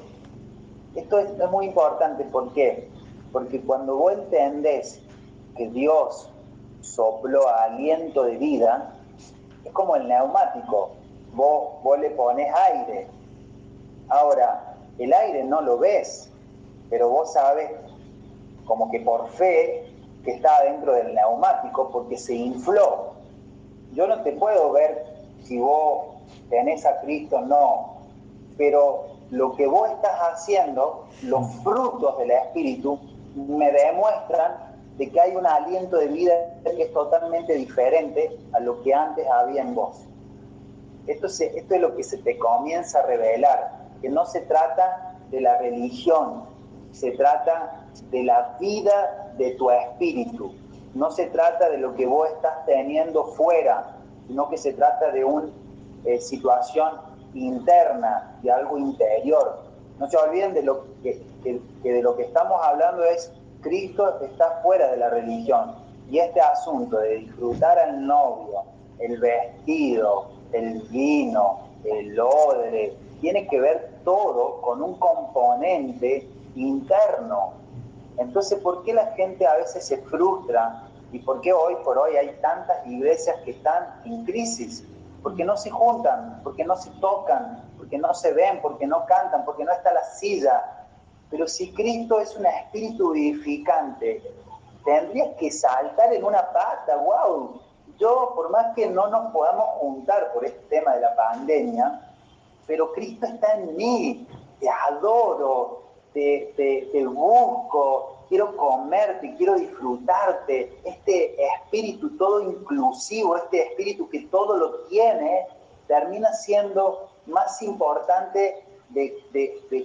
Esto es, es muy importante, ¿por qué? Porque cuando vos entendés que Dios sopló aliento de vida, es como el neumático, vos, vos le pones aire. Ahora, el aire no lo ves, pero vos sabes como que por fe que está dentro del neumático porque se infló. Yo no te puedo ver si vos tenés a Cristo no, pero lo que vos estás haciendo, los frutos del Espíritu, me demuestran de que hay un aliento de vida que es totalmente diferente a lo que antes había en vos. Esto, esto es lo que se te comienza a revelar, que no se trata de la religión, se trata de la vida de tu espíritu, no se trata de lo que vos estás teniendo fuera, sino que se trata de una eh, situación interna, de algo interior. No se olviden de lo que, que de lo que estamos hablando es Cristo está fuera de la religión y este asunto de disfrutar al novio, el vestido, el vino, el odre, tiene que ver todo con un componente interno. Entonces, ¿por qué la gente a veces se frustra y por qué hoy por hoy hay tantas iglesias que están en crisis? Porque no se juntan, porque no se tocan, porque no se ven, porque no cantan, porque no está la silla. Pero si Cristo es un espíritu vivificante, tendrías que saltar en una pata, wow. Yo, por más que no nos podamos juntar por este tema de la pandemia, pero Cristo está en mí, te adoro, te, te, busco, quiero comerte, quiero disfrutarte. Este espíritu todo inclusivo, este espíritu que todo lo tiene, termina siendo más importante de,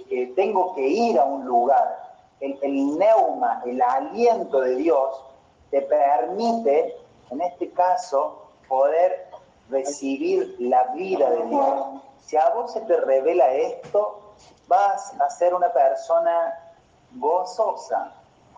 que tengo que ir a un lugar. El, el neuma, el aliento de Dios, te permite, en este caso, poder recibir la vida de Dios. Si a vos se te revela esto, vas a ser una persona gozosa.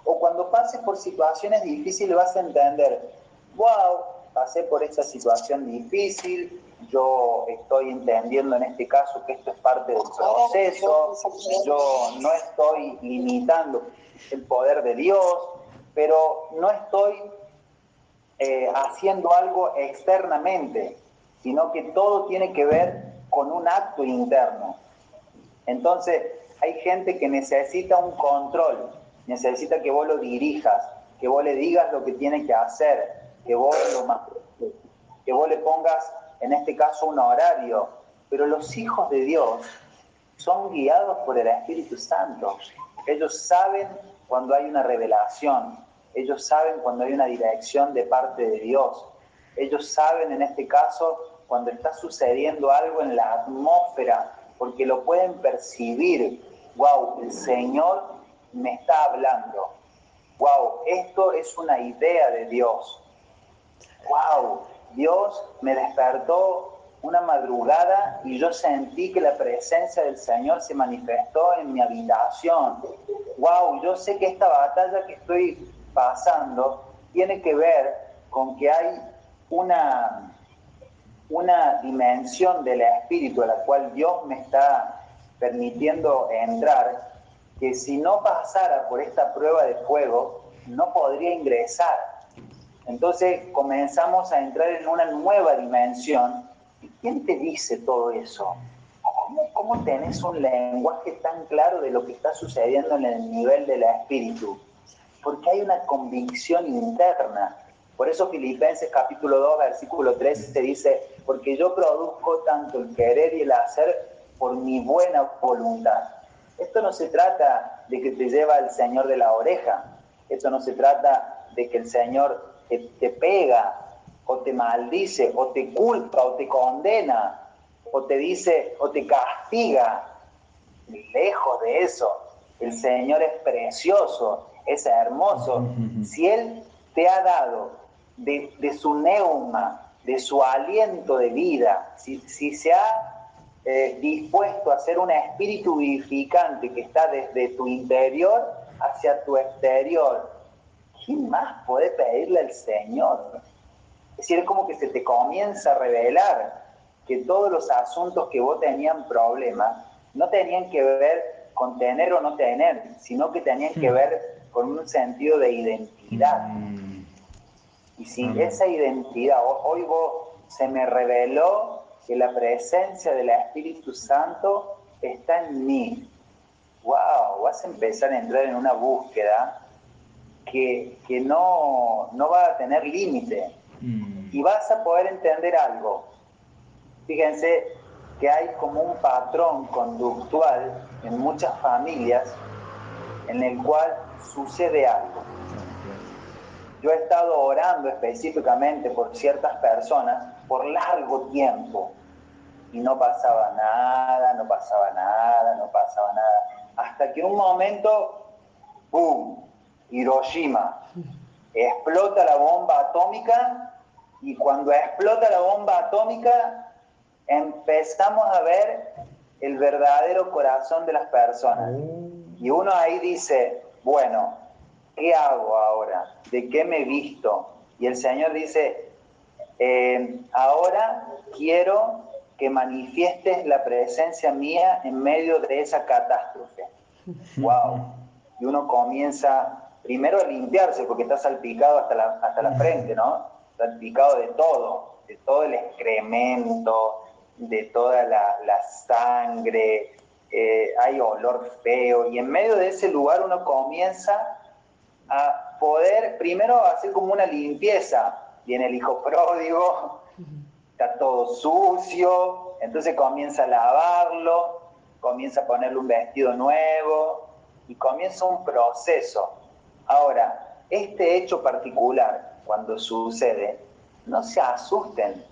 O cuando pases por situaciones difíciles vas a entender, wow, pasé por esta situación difícil, yo estoy entendiendo en este caso que esto es parte del proceso, yo no estoy limitando el poder de Dios, pero no estoy eh, haciendo algo externamente, sino que todo tiene que ver con un acto interno. Entonces, hay gente que necesita un control, necesita que vos lo dirijas, que vos le digas lo que tiene que hacer, que vos, lo, que vos le pongas, en este caso, un horario. Pero los hijos de Dios son guiados por el Espíritu Santo. Ellos saben cuando hay una revelación, ellos saben cuando hay una dirección de parte de Dios, ellos saben en este caso cuando está sucediendo algo en la atmósfera porque lo pueden percibir. Wow, el Señor me está hablando. Wow, esto es una idea de Dios. Wow, Dios me despertó una madrugada y yo sentí que la presencia del Señor se manifestó en mi habitación. Wow, yo sé que esta batalla que estoy pasando tiene que ver con que hay una una dimensión del espíritu a la cual Dios me está permitiendo entrar, que si no pasara por esta prueba de fuego, no podría ingresar. Entonces comenzamos a entrar en una nueva dimensión. ¿Y quién te dice todo eso? ¿Cómo, ¿Cómo tenés un lenguaje tan claro de lo que está sucediendo en el nivel del espíritu? Porque hay una convicción interna por eso Filipenses capítulo 2, versículo 13 se dice, porque yo produzco tanto el querer y el hacer por mi buena voluntad. Esto no se trata de que te lleva el Señor de la oreja, esto no se trata de que el Señor te, te pega o te maldice o te culpa o te condena o te dice o te castiga. Lejos de eso, el Señor es precioso, es hermoso. Si Él te ha dado de, su neuma, de su aliento de vida, si, se ha eh, dispuesto a ser un espíritu vivificante que está desde tu interior hacia tu exterior, ¿quién más puede pedirle al Señor? Es decir, es como que se te comienza a revelar que todos los asuntos que vos tenían problemas no tenían que ver con tener o no tener, sino que tenían que hmm. ver con un sentido de identidad. Hmm. Y si esa identidad, hoy vos se me reveló que la presencia del Espíritu Santo está en mí. ¡Wow! Vas a empezar a entrar en una búsqueda que, no, no, va a tener límite. Mm. Y vas a poder entender algo. Fíjense que hay como un patrón conductual en muchas familias en el cual sucede algo yo he estado orando específicamente por ciertas personas por largo tiempo y no pasaba nada, no pasaba nada, no pasaba nada. Hasta que un momento, ¡boom! Hiroshima. Explota la bomba atómica y cuando explota la bomba atómica empezamos a ver el verdadero corazón de las personas. Y uno ahí dice, bueno, ¿qué hago ahora? ¿De qué me visto? Y el Señor dice, eh, ahora quiero que manifiestes la presencia mía en medio de esa catástrofe. ¡Wow! Y uno comienza primero a limpiarse porque está salpicado hasta la, hasta la frente, ¿no? Salpicado de todo, de todo el excremento, de toda la, sangre, eh, hay olor feo, y en medio de ese lugar uno comienza a poder primero hacer como una limpieza. Viene el hijo pródigo, está todo sucio, entonces comienza a lavarlo, comienza a ponerle un vestido nuevo y comienza un proceso. Ahora, este hecho particular, cuando sucede, no se asusten,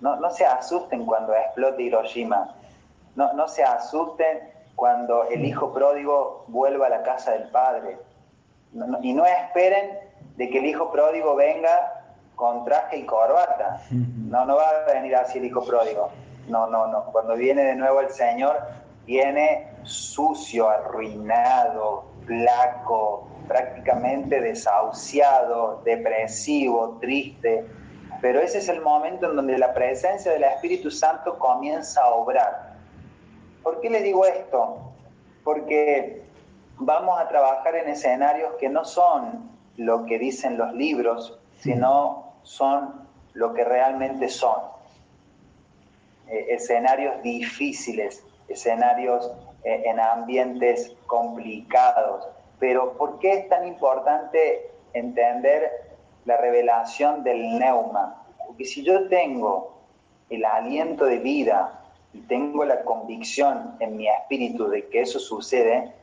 no, no se asusten cuando explote Hiroshima, no, no se asusten cuando el hijo pródigo vuelva a la casa del padre, y no esperen de que el hijo pródigo venga con traje y corbata. No, no va a venir así el hijo pródigo. No, no, no. Cuando viene de nuevo el Señor, viene sucio, arruinado, flaco, prácticamente desahuciado, depresivo, triste. Pero ese es el momento en donde la presencia del Espíritu Santo comienza a obrar. ¿Por qué le digo esto? Porque vamos a trabajar en escenarios que no son lo que dicen los libros, sino son lo que realmente son. Eh, escenarios difíciles, escenarios eh, en ambientes complicados. Pero ¿por qué es tan importante entender la revelación del neuma? Porque si yo tengo el aliento de vida y tengo la convicción en mi espíritu de que eso sucede,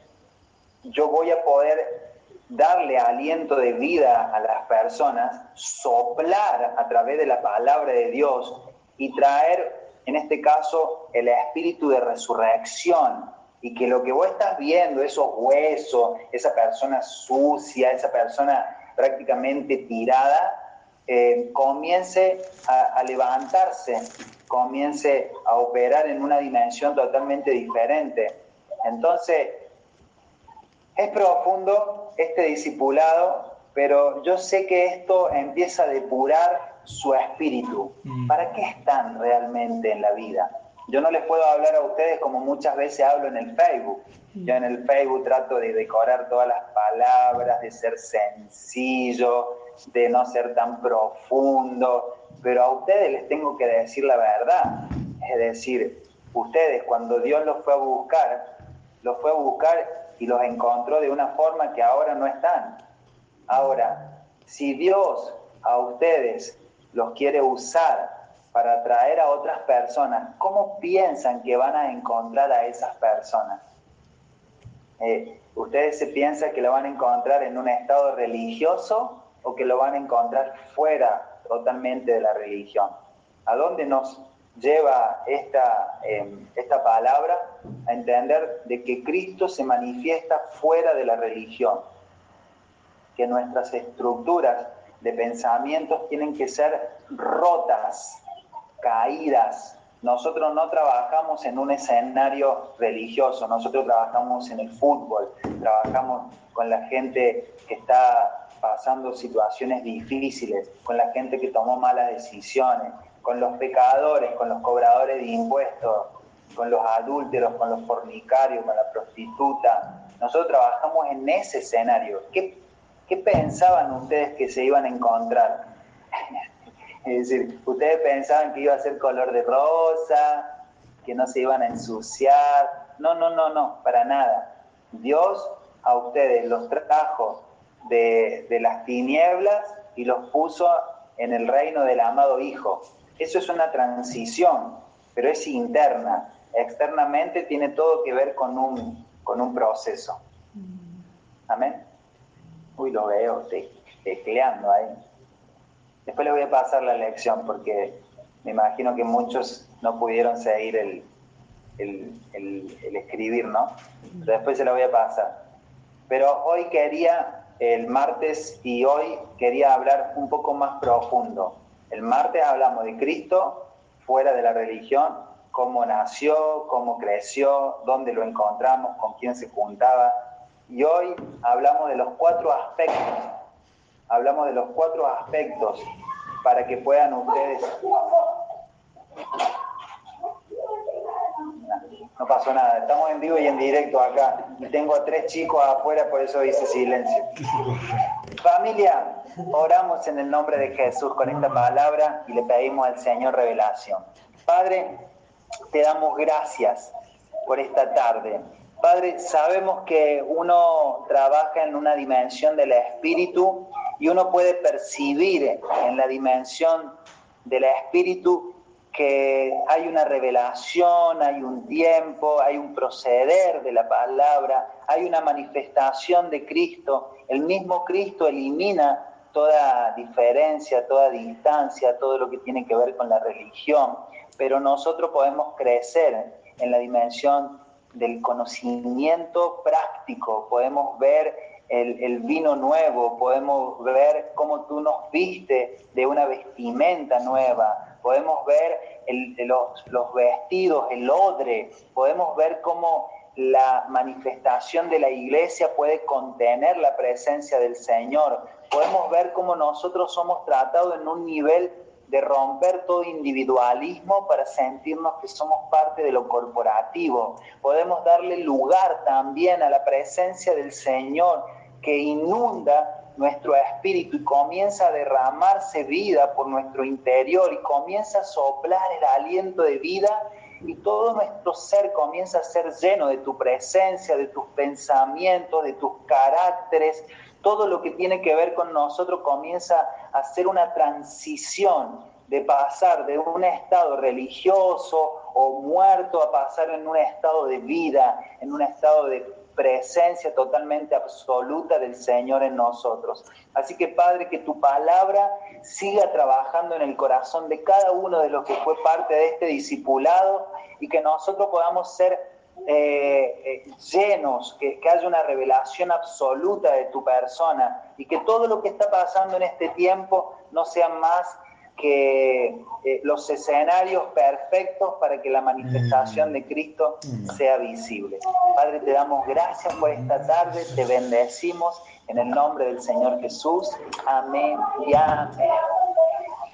yo voy a poder darle aliento de vida a las personas, soplar a través de la palabra de Dios y traer, en este caso, el espíritu de resurrección. Y que lo que vos estás viendo, esos huesos, esa persona sucia, esa persona prácticamente tirada, eh, comience a levantarse, comience a operar en una dimensión totalmente diferente. Entonces, es profundo este discipulado, pero yo sé que esto empieza a depurar su espíritu. Mm. ¿Para qué están realmente en la vida? Yo no les puedo hablar a ustedes como muchas veces hablo en el Facebook. Mm. Yo en el Facebook trato de decorar todas las palabras, de ser sencillo, de no ser tan profundo, pero a ustedes les tengo que decir la verdad. Es decir, ustedes cuando Dios los fue a buscar, los fue a buscar y los encontró de una forma que ahora no están. Ahora, si Dios a ustedes los quiere usar para atraer a otras personas, ¿cómo piensan que van a encontrar a esas personas? Eh, ¿Ustedes se piensan que lo van a encontrar en un estado religioso o que lo van a encontrar fuera totalmente de la religión? ¿A dónde nos lleva esta, em, esta palabra a entender de que Cristo se manifiesta fuera de la religión, que nuestras estructuras de pensamientos tienen que ser rotas, caídas. Nosotros no trabajamos en un escenario religioso, nosotros trabajamos en el fútbol, trabajamos con la gente que está pasando situaciones difíciles, con la gente que tomó malas decisiones, con los pecadores, con los cobradores de impuestos, con los adúlteros, con los fornicarios, con la prostituta. Nosotros trabajamos en ese escenario. ¿Qué, pensaban ustedes que se iban a encontrar? es decir, ustedes pensaban que iba a ser color de rosa, que no se iban a ensuciar. No, no, no, no, para nada. Dios a ustedes los trajo de las tinieblas y los puso en el reino del amado Hijo. Eso es una transición, pero es interna. Externamente tiene todo que ver con un, con un proceso. Amén. Uy, lo veo tecleando ahí. Después le voy a pasar la lección porque me imagino que muchos no pudieron seguir el, el, escribir, ¿no? después se la voy a pasar. Pero hoy quería, el martes y hoy quería hablar un poco más profundo el martes hablamos de Cristo fuera de la religión, cómo nació, cómo creció, dónde lo encontramos, con quién se juntaba. Y hoy hablamos de los cuatro aspectos. Hablamos de los cuatro aspectos para que puedan ustedes... No pasó nada, estamos en vivo y en directo acá. Y tengo a tres chicos afuera, por eso dice silencio. Familia, oramos en el nombre de Jesús con esta palabra y le pedimos al Señor revelación. Padre, te damos gracias por esta tarde. Padre, sabemos que uno trabaja en una dimensión del espíritu y uno puede percibir en la dimensión del espíritu que hay una revelación, hay un tiempo, hay un proceder de la palabra, hay una manifestación de Cristo. El mismo Cristo elimina toda diferencia, toda distancia, todo lo que tiene que ver con la religión, pero nosotros podemos crecer en la dimensión del conocimiento práctico, podemos ver el, vino nuevo, podemos ver cómo tú nos viste de una vestimenta nueva, podemos ver los, vestidos, el odre, podemos ver cómo la manifestación de la iglesia puede contener la presencia del Señor. Podemos ver cómo nosotros somos tratados en un nivel de romper todo individualismo para sentirnos que somos parte de lo corporativo. Podemos darle lugar también a la presencia del Señor que inunda nuestro espíritu y comienza a derramarse vida por nuestro interior y comienza a soplar el aliento de vida y todo nuestro ser comienza a ser lleno de tu presencia, de tus pensamientos, de tus caracteres, todo lo que tiene que ver con nosotros comienza a ser una transición de pasar de un estado religioso o muerto a pasar en un estado de vida, en un estado de presencia totalmente absoluta del Señor en nosotros. Así que Padre, que tu palabra siga trabajando en el corazón de cada uno de los que fue parte de este discipulado y que nosotros podamos ser eh, eh, llenos, que, que haya una revelación absoluta de tu persona y que todo lo que está pasando en este tiempo no sea más que eh, los escenarios perfectos para que la manifestación de Cristo sea visible. Padre, te damos gracias por esta tarde, te bendecimos en el nombre del Señor Jesús. Amén y amén.